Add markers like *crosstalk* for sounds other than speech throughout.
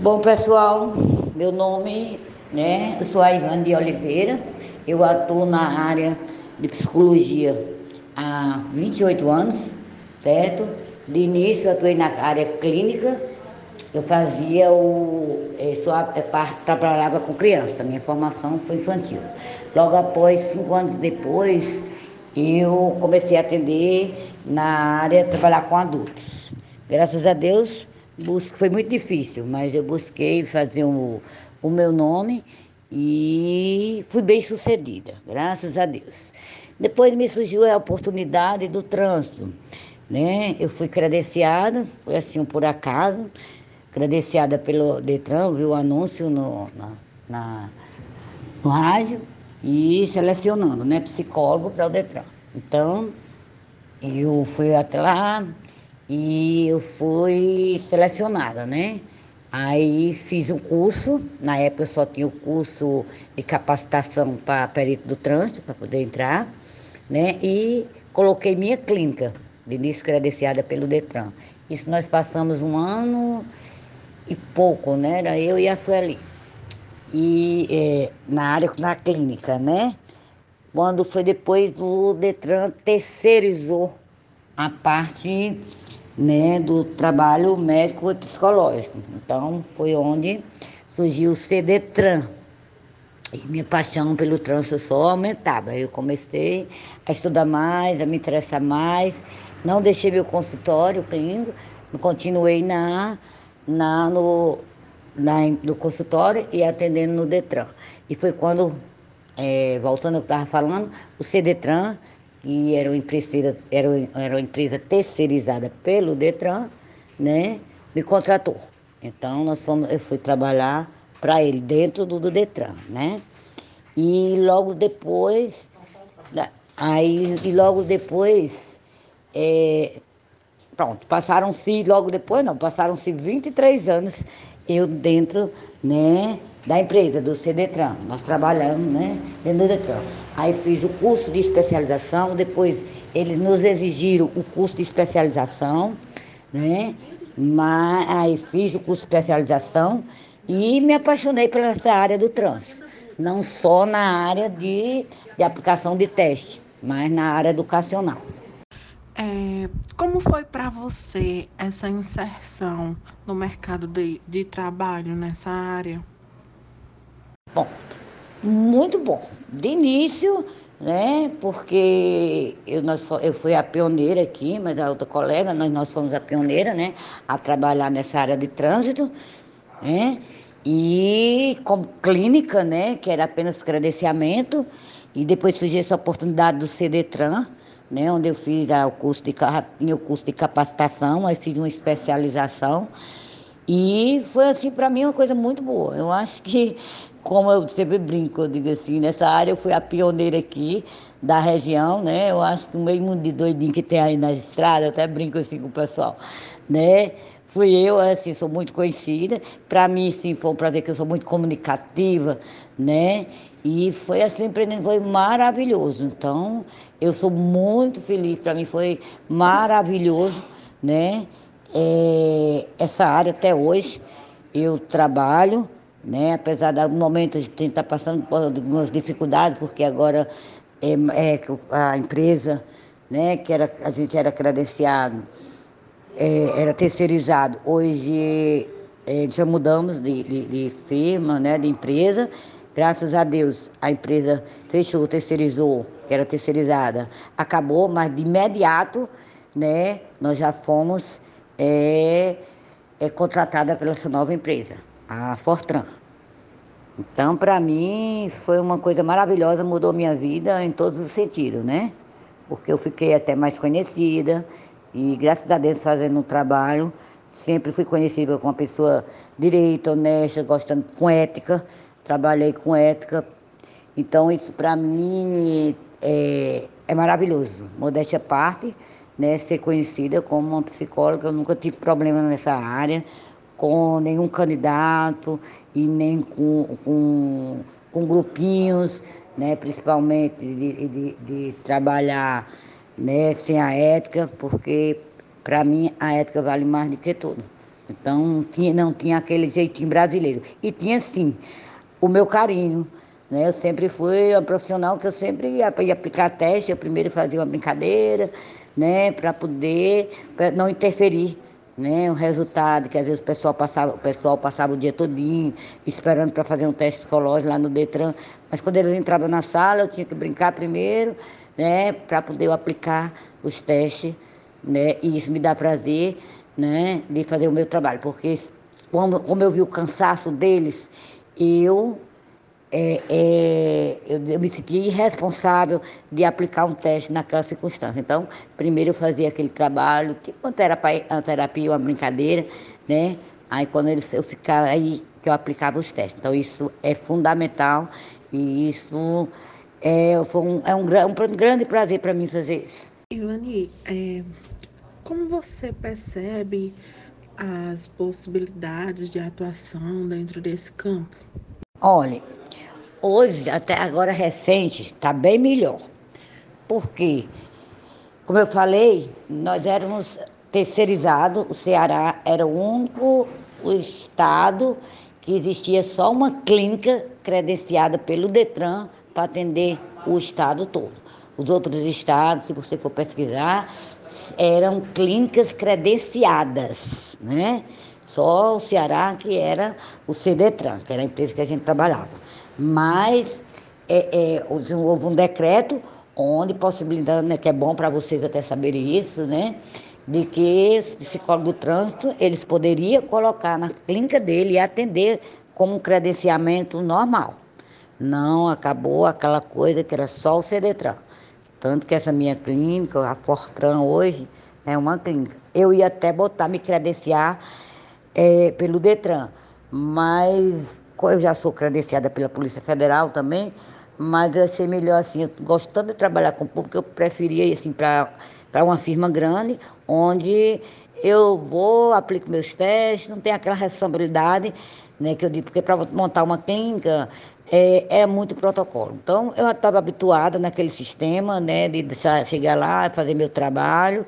Bom, pessoal, meu nome, né, eu sou a Ivane de Oliveira, eu atuo na área de psicologia há 28 anos, certo? De início eu atuei na área clínica, eu fazia o. Só, trabalhava com criança, minha formação foi infantil. Logo após, cinco anos depois, eu comecei a atender na área trabalhar com adultos. Graças a Deus, foi muito difícil, mas eu busquei fazer o, o meu nome e fui bem sucedida, graças a Deus. Depois me surgiu a oportunidade do trânsito, né? Eu fui credenciada, foi assim por acaso, credenciada pelo Detran, viu o anúncio no, na, na, no rádio e selecionando, né? Psicólogo para o Detran. Então, eu fui até lá, e eu fui selecionada, né? Aí fiz um curso, na época eu só tinha o curso de capacitação para perito do trânsito, para poder entrar, né? E coloquei minha clínica, de início credenciada pelo Detran. Isso nós passamos um ano e pouco, né? Era eu e a Sueli. E é, na área da clínica, né? Quando foi depois o Detran terceirizou a parte né, do trabalho médico e psicológico. Então, foi onde surgiu o CDTRAN. E minha paixão pelo trânsito só aumentava. Eu comecei a estudar mais, a me interessar mais. Não deixei meu consultório clínico, continuei na, na, no, na, no consultório e atendendo no Detran. E foi quando, é, voltando ao que eu estava falando, o CDTRAN que era uma empresa, era, era uma empresa terceirizada pelo Detran, né, me contratou. Então nós fomos, eu fui trabalhar para ele dentro do, do Detran, né? E logo depois, aí e logo depois, é, pronto, passaram-se, logo depois não, passaram-se 23 anos eu dentro, né, da empresa, do CDTRAN. Nós trabalhamos, né, dentro do DETRAN. Aí fiz o curso de especialização, depois eles nos exigiram o curso de especialização, né, mas aí fiz o curso de especialização e me apaixonei por essa área do trânsito. Não só na área de, de aplicação de teste, mas na área educacional. É, como foi para você essa inserção no mercado de, de trabalho nessa área? Bom, muito bom. De início, né? Porque eu, nós, eu fui a pioneira aqui, mas a outra colega, nós, nós fomos a pioneira, né? A trabalhar nessa área de trânsito, né? E como clínica, né? Que era apenas credenciamento. E depois surgiu essa oportunidade do CDTRAN, né, onde eu fiz o curso de, meu curso de capacitação, aí fiz uma especialização. E foi assim, para mim, uma coisa muito boa. Eu acho que, como eu sempre brinco, eu digo assim, nessa área eu fui a pioneira aqui da região, né? Eu acho que o mundo de doidinho que tem aí na estrada, eu até brinco assim com o pessoal, né? Fui eu, assim, sou muito conhecida. Para mim, sim, foi um prazer que eu sou muito comunicativa, né? E foi assim, empreendendo, foi maravilhoso. Então, eu sou muito feliz, para mim foi maravilhoso, né? É, essa área até hoje eu trabalho, né? Apesar do momento a gente estar tá passando por algumas dificuldades, porque agora é, é, a empresa, né, que era, a gente era credenciado, é, era terceirizado. Hoje é, já mudamos de, de, de firma, né, de empresa, Graças a Deus, a empresa fechou, terceirizou, que era terceirizada, acabou, mas de imediato, né, nós já fomos é, é, contratada pela essa nova empresa, a Fortran. Então, para mim, foi uma coisa maravilhosa, mudou minha vida em todos os sentidos, né? Porque eu fiquei até mais conhecida e, graças a Deus, fazendo um trabalho, sempre fui conhecida como uma pessoa direita, honesta, gostando com ética trabalhei com ética. Então, isso para mim é, é maravilhoso. Modéstia à parte, né, ser conhecida como uma psicóloga, eu nunca tive problema nessa área, com nenhum candidato e nem com, com, com grupinhos, né, principalmente de, de, de trabalhar né, sem a ética, porque para mim a ética vale mais do que tudo. Então tinha, não tinha aquele jeitinho brasileiro. E tinha sim o meu carinho. Né? Eu sempre fui uma profissional que eu sempre ia, ia aplicar teste, eu primeiro fazia uma brincadeira, né, para poder pra não interferir né, o resultado, que às vezes o pessoal passava, o pessoal passava o dia todinho esperando para fazer um teste psicológico lá no Detran, mas quando eles entravam na sala, eu tinha que brincar primeiro, né, para poder aplicar os testes, né, e isso me dá prazer, né, de fazer o meu trabalho, porque como, como eu vi o cansaço deles, eu é, é, eu, eu, me senti irresponsável de aplicar um teste naquela circunstância. Então, primeiro eu fazia aquele trabalho, tipo uma terapia, uma, terapia, uma brincadeira, né? Aí quando eles, eu ficava aí que eu aplicava os testes. Então isso é fundamental e isso é, foi um, é um, um grande prazer para mim fazer isso. Ivani, é, como você percebe as possibilidades de atuação dentro desse campo? Olha, Hoje, até agora recente, está bem melhor. Porque, como eu falei, nós éramos terceirizados, o Ceará era o único o estado que existia só uma clínica credenciada pelo Detran para atender o estado todo. Os outros estados, se você for pesquisar, eram clínicas credenciadas, né? Só o Ceará que era o CDTran, que era a empresa que a gente trabalhava mas é, é, houve um decreto onde possibilitando, né, que é bom para vocês até saberem isso, né, de que os psicólogos do trânsito, eles poderiam colocar na clínica dele e atender como um credenciamento normal. Não acabou aquela coisa que era só o CDTran. Tanto que essa minha clínica, a Fortran hoje, é uma clínica. Eu ia até botar, me credenciar é, pelo Detran, mas eu já sou credenciada pela Polícia Federal também, mas eu achei melhor assim, tanto de trabalhar com o público, eu preferia assim para uma firma grande, onde eu vou, aplico meus testes, não tem aquela responsabilidade, né, que eu digo, porque para montar uma clínica é, é muito protocolo. Então, eu estava habituada naquele sistema, né, de chegar lá, fazer meu trabalho,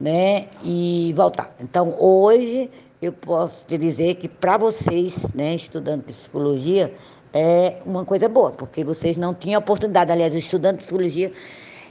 né, e voltar. Então, hoje eu posso te dizer que para vocês, né, estudando psicologia, é uma coisa boa, porque vocês não tinham oportunidade. Aliás, de psicologia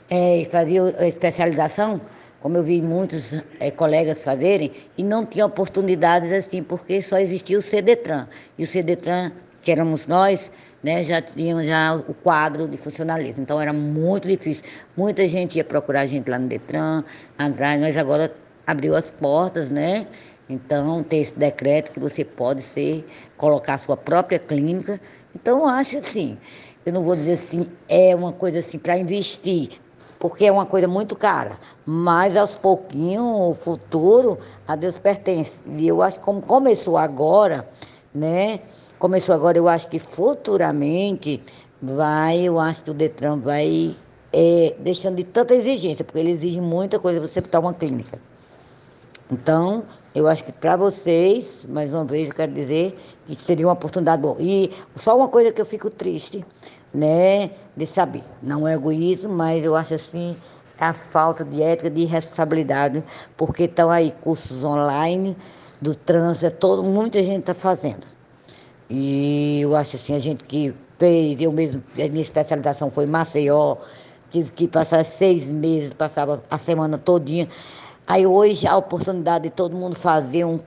é, faziam especialização, como eu vi muitos é, colegas fazerem, e não tinham oportunidades assim, porque só existia o CDTran. E o CDTran, que éramos nós, né, já tínhamos já o quadro de funcionalismo. Então era muito difícil. Muita gente ia procurar a gente lá no Detran, atrás, nós agora abriu as portas, né? Então, tem esse decreto que você pode ser, colocar a sua própria clínica. Então, eu acho assim, eu não vou dizer assim, é uma coisa assim para investir, porque é uma coisa muito cara. Mas aos pouquinhos, o futuro a Deus pertence. E eu acho que como começou agora, né? Começou agora, eu acho que futuramente vai, eu acho que o Detran vai é, deixando de tanta exigência, porque ele exige muita coisa para você botar uma clínica. Então, eu acho que para vocês, mais uma vez, eu quero dizer que seria uma oportunidade boa. E só uma coisa que eu fico triste, né, de saber. Não é egoísmo, mas eu acho assim a falta de ética, de responsabilidade, porque estão aí cursos online do trânsito, é todo, muita gente está fazendo. E eu acho assim, a gente que fez, eu mesmo, a minha especialização foi Maceió, tive que passar seis meses, passava a semana todinha Aí hoje a oportunidade de todo mundo fazer um,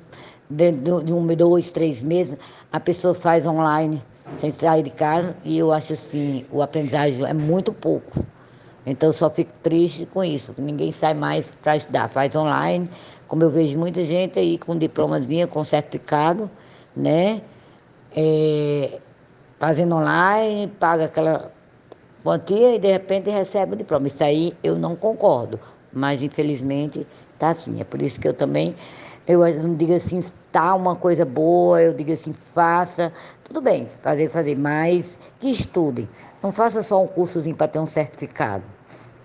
dentro de um, dois, três meses, a pessoa faz online, sem sair de casa, e eu acho assim, o aprendizagem é muito pouco. Então só fico triste com isso, que ninguém sai mais para estudar, faz online, como eu vejo muita gente aí com diplomazinha, com certificado, né? É, fazendo online, paga aquela quantia e de repente recebe o diploma. Isso aí eu não concordo, mas infelizmente Tá é por isso que eu também, eu não digo assim, tá uma coisa boa, eu digo assim, faça, tudo bem, fazer, fazer, mas que estudem. Não faça só um cursozinho para ter um certificado.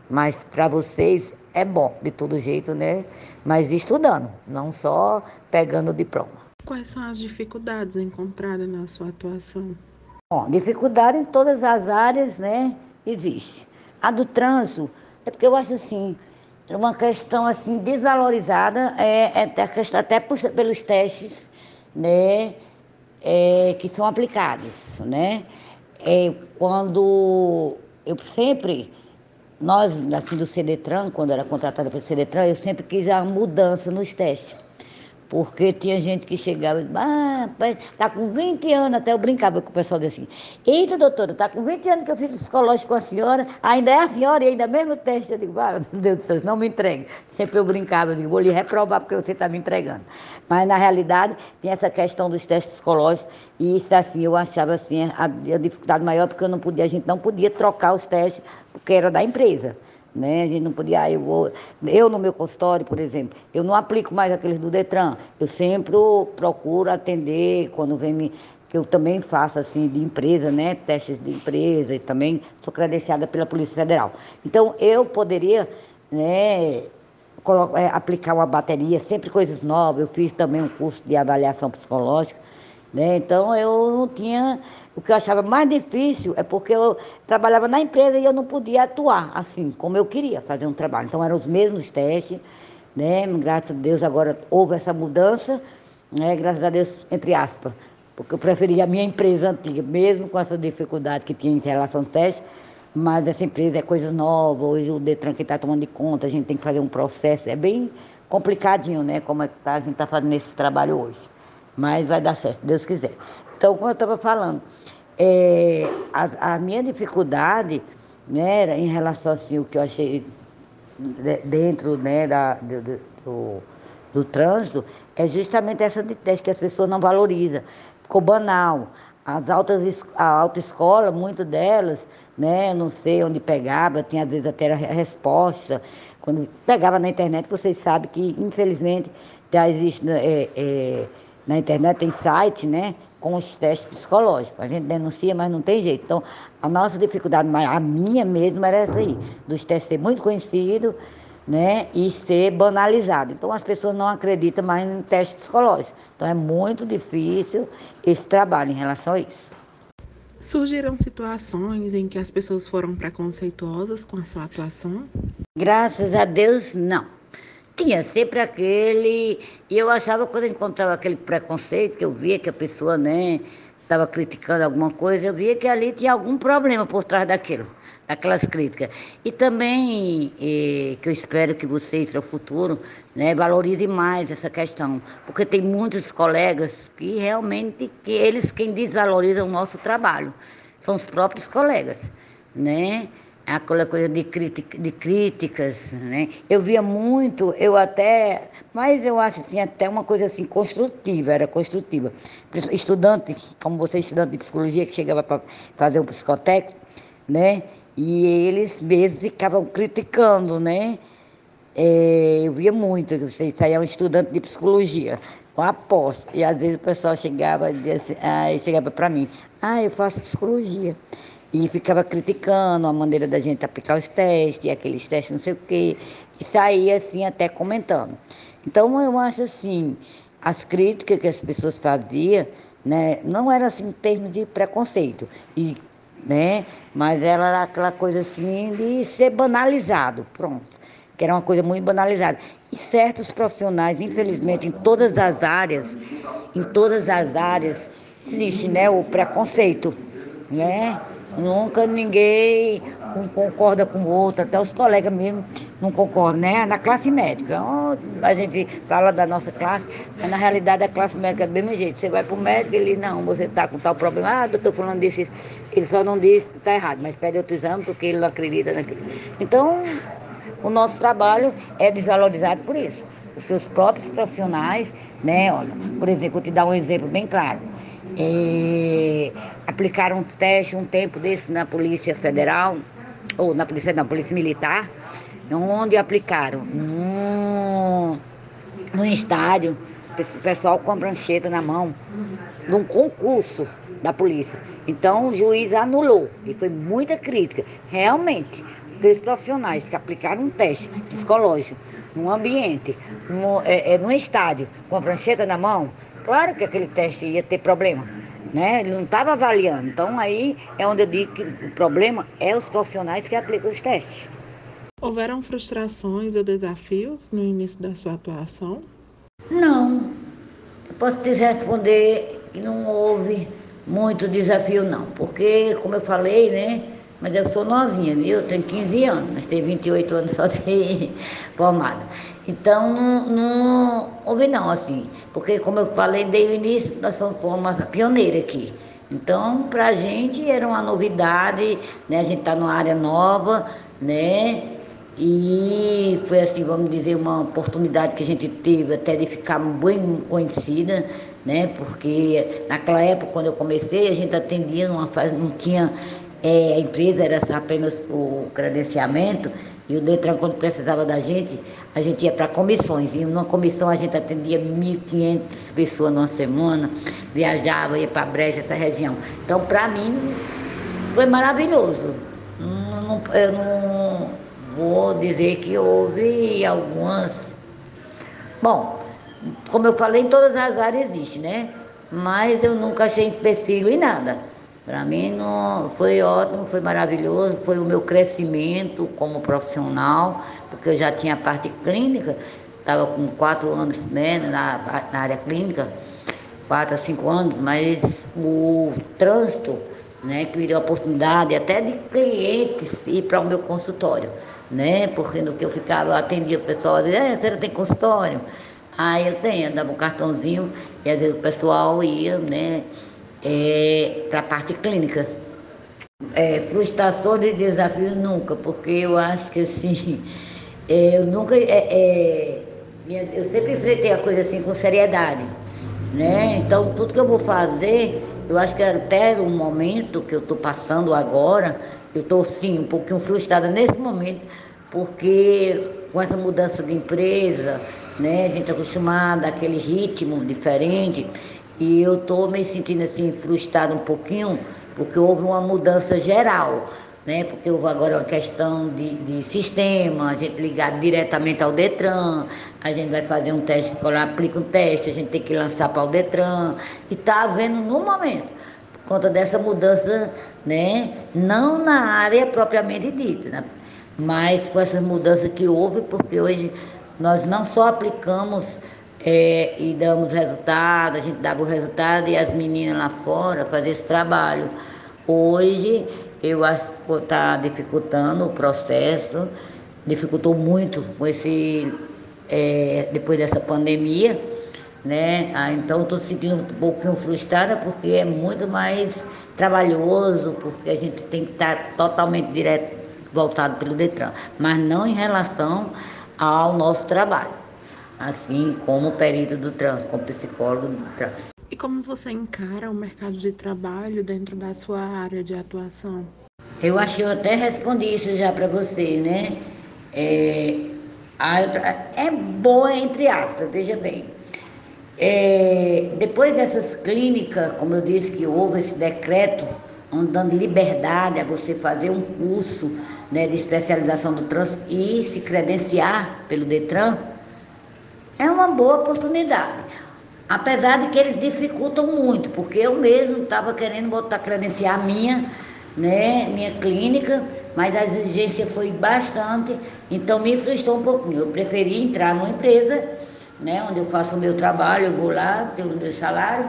Mas para vocês é bom, de todo jeito, né? Mas estudando, não só pegando o diploma. Quais são as dificuldades encontradas na sua atuação? Bom, dificuldade em todas as áreas, né? Existe. A do trânsito, é porque eu acho assim, uma questão assim desvalorizada é, é até, até pelos testes né, é, que são aplicados. Né? É, quando eu sempre, nós assim do CDTRAN, quando era contratada pelo CDTRAN, eu sempre quis a mudança nos testes. Porque tinha gente que chegava e ah, tá com 20 anos, até eu brincava com o pessoal assim, eita doutora, tá com 20 anos que eu fiz psicológico com a senhora, ainda é a senhora e ainda mesmo teste. Eu digo, ah, meu Deus do céu, não me entregue. Sempre eu brincava, eu digo, vou lhe reprovar porque você está me entregando. Mas na realidade tem essa questão dos testes psicológicos e isso assim, eu achava assim, a, a dificuldade maior porque eu não podia, a gente não podia trocar os testes porque era da empresa. Né? A gente não podia, ah, eu vou. Eu no meu consultório, por exemplo, eu não aplico mais aqueles do Detran. Eu sempre procuro atender quando vem me. Que eu também faço assim de empresa, né? Testes de empresa e também sou credenciada pela Polícia Federal. Então eu poderia, né? é, aplicar uma bateria, sempre coisas novas. Eu fiz também um curso de avaliação psicológica, né? Então eu não tinha o que eu achava mais difícil é porque eu trabalhava na empresa e eu não podia atuar assim, como eu queria fazer um trabalho. Então eram os mesmos testes, né? Graças a Deus agora houve essa mudança, né? Graças a Deus, entre aspas, porque eu preferia a minha empresa antiga, mesmo com essa dificuldade que tinha em relação ao teste, mas essa empresa é coisa nova, hoje o Detran que está tomando de conta, a gente tem que fazer um processo, é bem complicadinho, né? Como é que tá, a gente está fazendo esse trabalho hoje. Mas vai dar certo, Deus quiser. Então, como eu estava falando, é, a, a, minha dificuldade né, em relação assim, o que eu achei dentro né, da, do, do, do trânsito é justamente essa teste que as pessoas não valorizam. Ficou banal. As altas, a autoescola, muitas delas, né, não sei onde pegava, tinha às vezes até a resposta. Quando pegava na internet, vocês sabem que, infelizmente, já existe é, é, na internet, tem site, né? Com os testes psicológicos. A gente denuncia, mas não tem jeito. Então, a nossa dificuldade, a minha mesmo, era essa aí, dos testes ser muito conhecido, né, e ser banalizado. Então, as pessoas não acreditam mais no teste psicológico. Então, é muito difícil esse trabalho em relação a isso. Surgiram situações em que as pessoas foram preconceituosas com a sua atuação? Graças a Deus, não tinha sempre aquele. E eu achava quando eu encontrava aquele preconceito, que eu via que a pessoa né, estava criticando alguma coisa, eu via que ali tinha algum problema por trás daquilo, daquelas críticas. E também, eh, que eu espero que vocês, para o futuro, né, valorizem mais essa questão, porque tem muitos colegas que realmente, que eles quem desvalorizam o nosso trabalho, são os próprios colegas, né? Aquela coisa de, de críticas, né? Eu via muito, eu até, mas eu acho que tinha até uma coisa assim construtiva, era construtiva. Estudante, como você estudante de psicologia que chegava para fazer um psicotécnico, né? E eles mesmos ficavam criticando, né? É, eu via muito, você saía um estudante de psicologia, com aposto. E às vezes o pessoal chegava e assim, ah, chegava para mim, ah, eu faço psicologia e ficava criticando a maneira da gente aplicar os testes, aqueles testes não sei o quê, e saía assim até comentando. Então eu acho assim, as críticas que as pessoas faziam, né, não era assim em termos de preconceito, e, né, mas era aquela coisa assim de ser banalizado, pronto, que era uma coisa muito banalizada. E certos profissionais, infelizmente, em todas as áreas, em todas as áreas, existe né, o preconceito, né? Nunca ninguém concorda com o outro, até os colegas mesmo não concordam, né? Na classe médica. A gente fala da nossa classe, mas na realidade a classe médica é do mesmo jeito. Você vai para o médico, ele não, você está com tal problema, ah, doutor falando disso, ele só não diz que está errado, mas pede outro exame porque ele não acredita naquilo. Então, o nosso trabalho é desvalorizado por isso. Os próprios profissionais, né, olha, por exemplo, vou te dar um exemplo bem claro. É, aplicaram um teste um tempo desse na Polícia Federal, ou na Polícia, na Polícia Militar, onde aplicaram num, num estádio, o pessoal com a prancheta na mão, num concurso da polícia. Então o juiz anulou e foi muita crítica. Realmente, três profissionais que aplicaram um teste psicológico num ambiente, num, é, é, num estádio, com a prancheta na mão, claro que aquele teste ia ter problema né? Ele não estava avaliando. Então aí é onde eu digo que o problema é os profissionais que aplicam os testes. Houveram frustrações ou desafios no início da sua atuação? Não. Eu posso te responder que não houve muito desafio, não. Porque, como eu falei, né? Mas eu sou novinha, viu? Eu tenho 15 anos, mas tenho 28 anos só de *laughs* formada. Então, não, houve não, assim. Porque, como eu falei desde o início, nós somos uma pioneira aqui. Então, para a gente era uma novidade, né? A gente está numa área nova, né? E foi assim, vamos dizer, uma oportunidade que a gente teve até de ficar bem conhecida, né? Porque naquela época, quando eu comecei, a gente atendia numa não tinha. É, a empresa era apenas o credenciamento e o Detran, quando precisava da gente, a gente ia para comissões. E numa comissão a gente atendia 1.500 pessoas numa semana, viajava, ia para Brecha, essa região. Então, para mim, foi maravilhoso. Não, não, eu não vou dizer que houve algumas. Bom, como eu falei, em todas as áreas existe, né? Mas eu nunca achei empecilho em nada. Para mim não, foi ótimo, foi maravilhoso, foi o meu crescimento como profissional, porque eu já tinha a parte clínica, estava com quatro anos né, na, na área clínica, quatro a cinco anos, mas o trânsito, né, que me deu a oportunidade até de clientes ir para o meu consultório né? Porque no que eu ficava, eu atendia o pessoal, dizia, é, você tem consultório? Aí eu tenho, dava um cartãozinho e às vezes o pessoal ia, né, é, para a parte clínica. É, frustrações e desafios nunca, porque eu acho que assim, *laughs* é, eu nunca. É, é, eu sempre enfrentei a coisa assim com seriedade. Né? Então tudo que eu vou fazer, eu acho que até o momento que eu estou passando agora, eu estou sim um pouquinho frustrada nesse momento, porque com essa mudança de empresa, né, a gente é acostumada àquele ritmo diferente, e eu estou me sentindo assim frustrada um pouquinho, porque houve uma mudança geral, né? Porque houve agora uma questão de, de sistema, a gente ligado diretamente ao Detran, a gente vai fazer um teste, aplica um teste, a gente tem que lançar para o Detran, e está havendo no momento conta dessa mudança, né? Não na área propriamente dita, né? mas com essa mudança que houve, porque hoje nós não só aplicamos é, e damos resultado, a gente dava o resultado e as meninas lá fora faziam esse trabalho. Hoje eu acho que está dificultando o processo, dificultou muito com esse, é, depois dessa pandemia né? Ah, então estou sentindo um pouquinho frustrada porque é muito mais trabalhoso, porque a gente tem que estar totalmente direto voltado pelo Detran, mas não em relação ao nosso trabalho, assim como o perito do trânsito, como psicólogo do trânsito. E como você encara o mercado de trabalho dentro da sua área de atuação? Eu acho que eu até respondi isso já para você, né? É, é boa entre aspas, veja bem é, depois dessas clínicas, como eu disse que houve esse decreto, dando liberdade a você fazer um curso né, de especialização do trânsito e se credenciar pelo Detran, é uma boa oportunidade. Apesar de que eles dificultam muito, porque eu mesmo estava querendo botar credenciar minha, né, minha clínica, mas a exigência foi bastante, então me frustrou um pouquinho. Eu preferi entrar numa empresa né, onde eu faço o meu trabalho, eu vou lá, tenho o meu salário,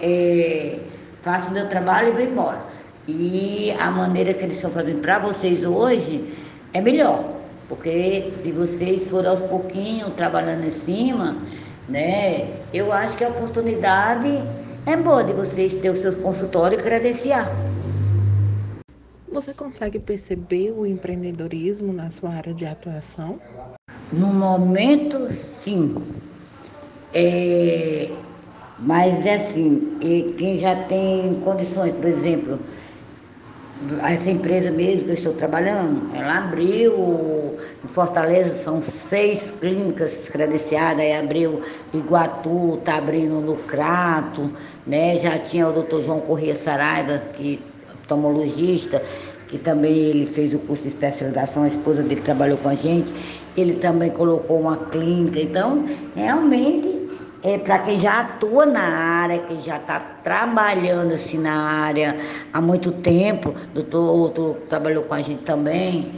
é, faço o meu trabalho e vou embora. E a maneira que eles estão fazendo para vocês hoje é melhor, porque se vocês forem aos pouquinhos trabalhando em cima, né, eu acho que a oportunidade é boa de vocês ter os seus consultórios e credenciar. Você consegue perceber o empreendedorismo na sua área de atuação? No momento, sim. É, mas é assim, quem já tem condições, por exemplo, essa empresa mesmo que eu estou trabalhando, ela abriu em Fortaleza, são seis clínicas credenciadas, aí abriu Iguatu, está abrindo no Crato, né? Já tinha o doutor João Corrêa Saraiva, que é oftalmologista, que também ele fez o curso de especialização, a esposa dele trabalhou com a gente, ele também colocou uma clínica, então realmente é para quem já atua na área, quem já está trabalhando assim na área há muito tempo, doutor outro trabalhou com a gente também,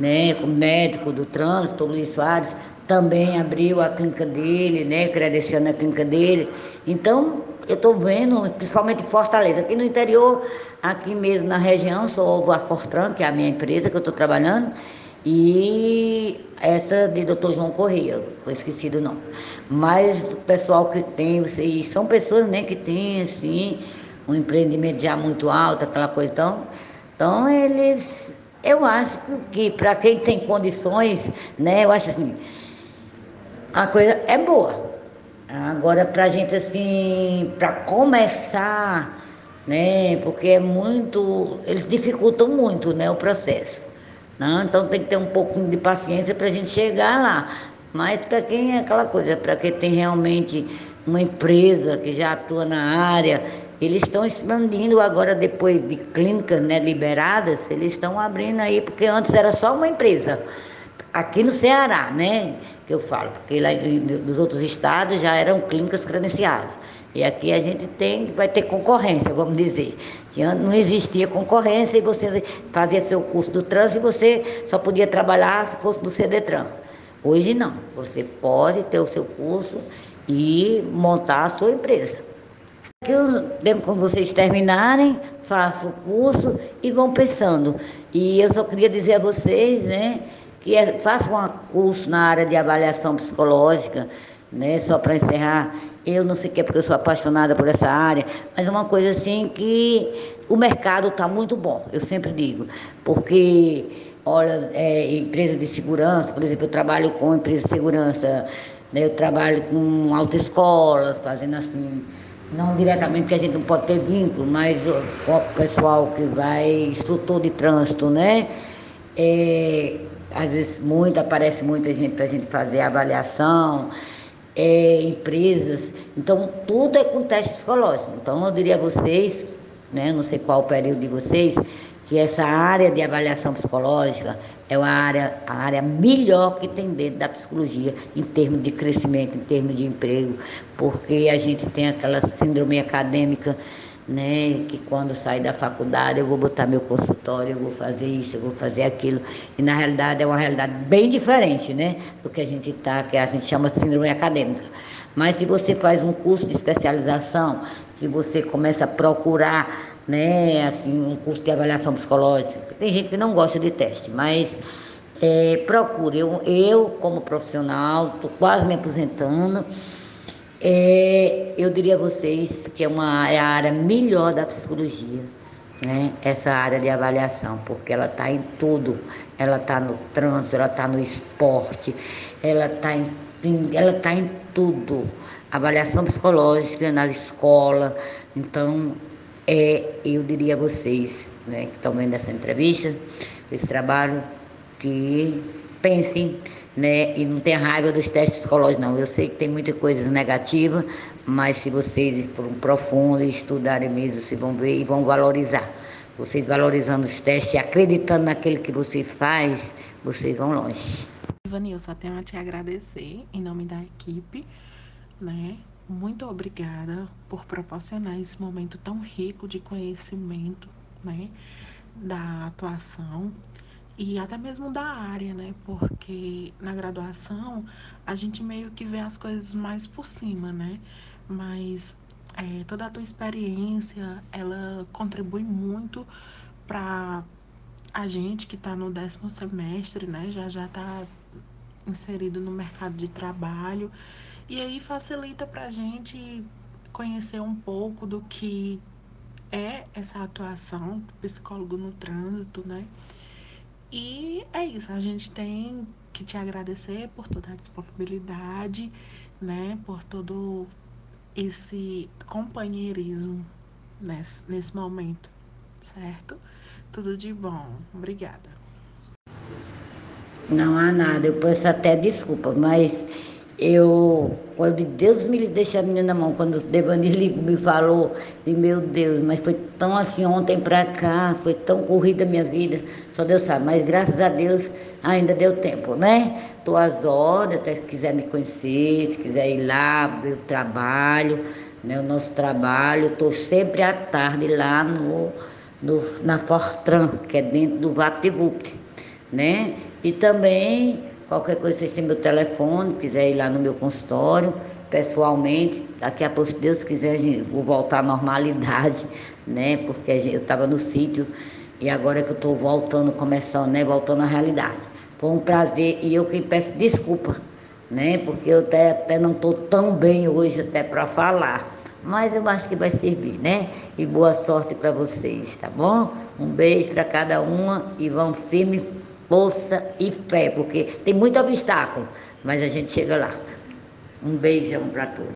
né, como médico do trânsito, Luiz Soares, também abriu a clínica dele, né, credenciando a clínica dele. Então, eu estou vendo, principalmente em Fortaleza, aqui no interior, aqui mesmo na região, sou a Fortran, que é a minha empresa que eu estou trabalhando, e essa de Dr. João Correia, foi esquecido não. Mas o pessoal que tem, vocês são pessoas né, que têm assim, um empreendimento já muito alto, aquela coisa. Então, então eles, eu acho que para quem tem condições, né, eu acho assim, a coisa é boa. Agora para a gente assim, para começar, né, porque é muito, eles dificultam muito né, o processo. Não, então tem que ter um pouquinho de paciência para a gente chegar lá. Mas para quem é aquela coisa, para quem tem realmente uma empresa que já atua na área, eles estão expandindo agora, depois de clínicas né, liberadas, eles estão abrindo aí, porque antes era só uma empresa. Aqui no Ceará, né? Que eu falo, porque lá nos outros estados já eram clínicas credenciadas. E aqui a gente tem, vai ter concorrência, vamos dizer. Que não existia concorrência e você fazia seu curso do trânsito e você só podia trabalhar se fosse do CDTRAN. Hoje não, você pode ter o seu curso e montar a sua empresa. Eu, quando vocês terminarem, façam o curso e vão pensando. E eu só queria dizer a vocês, né, que é, façam um curso na área de avaliação psicológica, né, só para encerrar, eu não sei o que, porque eu sou apaixonada por essa área, mas é uma coisa assim que o mercado está muito bom, eu sempre digo, porque, olha, é, empresa de segurança, por exemplo, eu trabalho com empresa de segurança, né, eu trabalho com autoescolas, fazendo assim, não diretamente porque a gente não pode ter vínculo, mas com o pessoal que vai, instrutor de trânsito, né? É, às vezes muito, aparece muita gente para a gente fazer avaliação é, empresas. Então, tudo é com teste psicológico. Então, eu diria a vocês, né, não sei qual o período de vocês, que essa área de avaliação psicológica é uma área, a área melhor que tem dentro da psicologia, em termos de crescimento, em termos de emprego, porque a gente tem aquela síndrome acadêmica né? Que quando sair da faculdade eu vou botar meu consultório, eu vou fazer isso, eu vou fazer aquilo. E na realidade é uma realidade bem diferente, né? Do que a gente está, que a gente chama de síndrome acadêmica. Mas se você faz um curso de especialização, se você começa a procurar, né, assim, um curso de avaliação psicológica, tem gente que não gosta de teste, mas é, procure. Eu, eu, como profissional, estou quase me aposentando. É, eu diria a vocês que é, uma, é a área melhor da psicologia, né? essa área de avaliação, porque ela está em tudo. Ela está no trânsito, ela está no esporte, ela está em, ela tá em tudo. Avaliação psicológica na escola. Então, é, eu diria a vocês né, que estão vendo essa entrevista, esse trabalho, que pensem né? E não tenha raiva dos testes psicológicos, não. Eu sei que tem muita coisa negativa, mas se vocês forem profundos e estudarem mesmo, vocês vão ver e vão valorizar. Vocês valorizando os testes e acreditando naquele que você faz, vocês vão longe. Ivanil, só tenho a te agradecer em nome da equipe, né? Muito obrigada por proporcionar esse momento tão rico de conhecimento, né? Da atuação e até mesmo da área, né? Porque na graduação a gente meio que vê as coisas mais por cima, né? Mas é, toda a tua experiência, ela contribui muito para a gente que está no décimo semestre, né? Já já está inserido no mercado de trabalho e aí facilita para a gente conhecer um pouco do que é essa atuação do psicólogo no trânsito, né? E é isso, a gente tem que te agradecer por toda a disponibilidade, né? Por todo esse companheirismo nesse, nesse momento, certo? Tudo de bom. Obrigada. Não há nada, eu peço até desculpa, mas eu, quando Deus me deixa a menina na mão, quando o Devani me falou, e meu Deus, mas foi tão assim ontem para cá, foi tão corrida a minha vida, só Deus sabe, mas graças a Deus ainda deu tempo, né? Estou às horas, até se quiser me conhecer, se quiser ir lá, o trabalho, né? o nosso trabalho, estou sempre à tarde lá no, no, na Fortran, que é dentro do VaptVupt né? E também, qualquer coisa, vocês têm meu telefone, quiser ir lá no meu consultório, pessoalmente, daqui a pouco, se Deus quiser, vou voltar à normalidade, *laughs* né? Porque eu estava no sítio e agora é que eu estou voltando, começando, né? Voltando à realidade. Foi um prazer e eu quem peço desculpa, né? Porque eu até, até não estou tão bem hoje até para falar. Mas eu acho que vai servir, né? E boa sorte para vocês, tá bom? Um beijo para cada uma e vão firme, força e fé, porque tem muito obstáculo, mas a gente chega lá. Um beijão para todos.